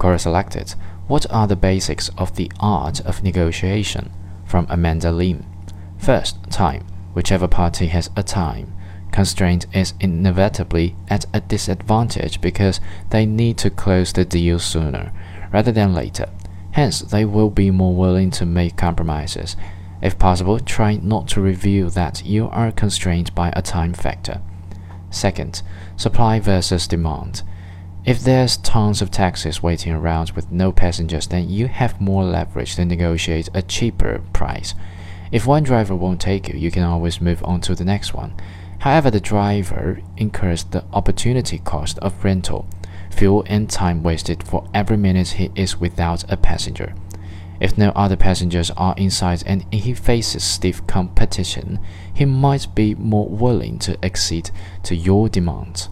Quora selected What are the basics of the art of negotiation? from Amanda Lim. First, time. Whichever party has a time constraint is inevitably at a disadvantage because they need to close the deal sooner rather than later. Hence, they will be more willing to make compromises. If possible, try not to reveal that you are constrained by a time factor. Second, supply versus demand. If there's tons of taxis waiting around with no passengers, then you have more leverage to negotiate a cheaper price. If one driver won't take you, you can always move on to the next one. However, the driver incurs the opportunity cost of rental, fuel, and time wasted for every minute he is without a passenger. If no other passengers are inside and he faces stiff competition, he might be more willing to accede to your demands.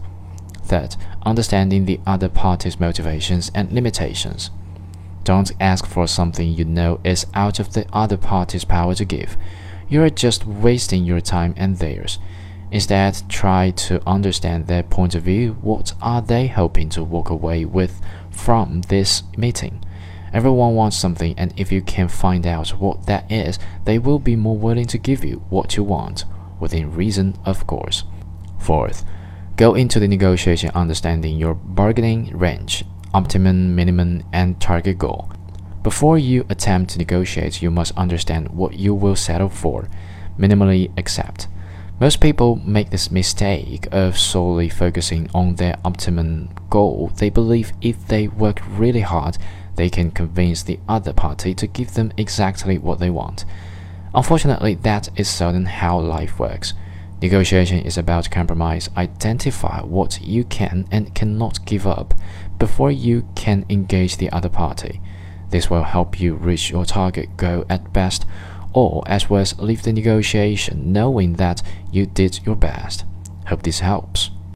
Third, understanding the other party's motivations and limitations. Don't ask for something you know is out of the other party's power to give. You are just wasting your time and theirs. Instead, try to understand their point of view. What are they hoping to walk away with from this meeting? Everyone wants something, and if you can find out what that is, they will be more willing to give you what you want, within reason, of course. Fourth, go into the negotiation understanding your bargaining range, optimum, minimum, and target goal. Before you attempt to negotiate, you must understand what you will settle for, minimally accept. Most people make this mistake of solely focusing on their optimum goal. They believe if they work really hard, they can convince the other party to give them exactly what they want. Unfortunately, that is seldom how life works. Negotiation is about compromise. Identify what you can and cannot give up before you can engage the other party. This will help you reach your target goal at best or as as leave the negotiation knowing that you did your best. Hope this helps.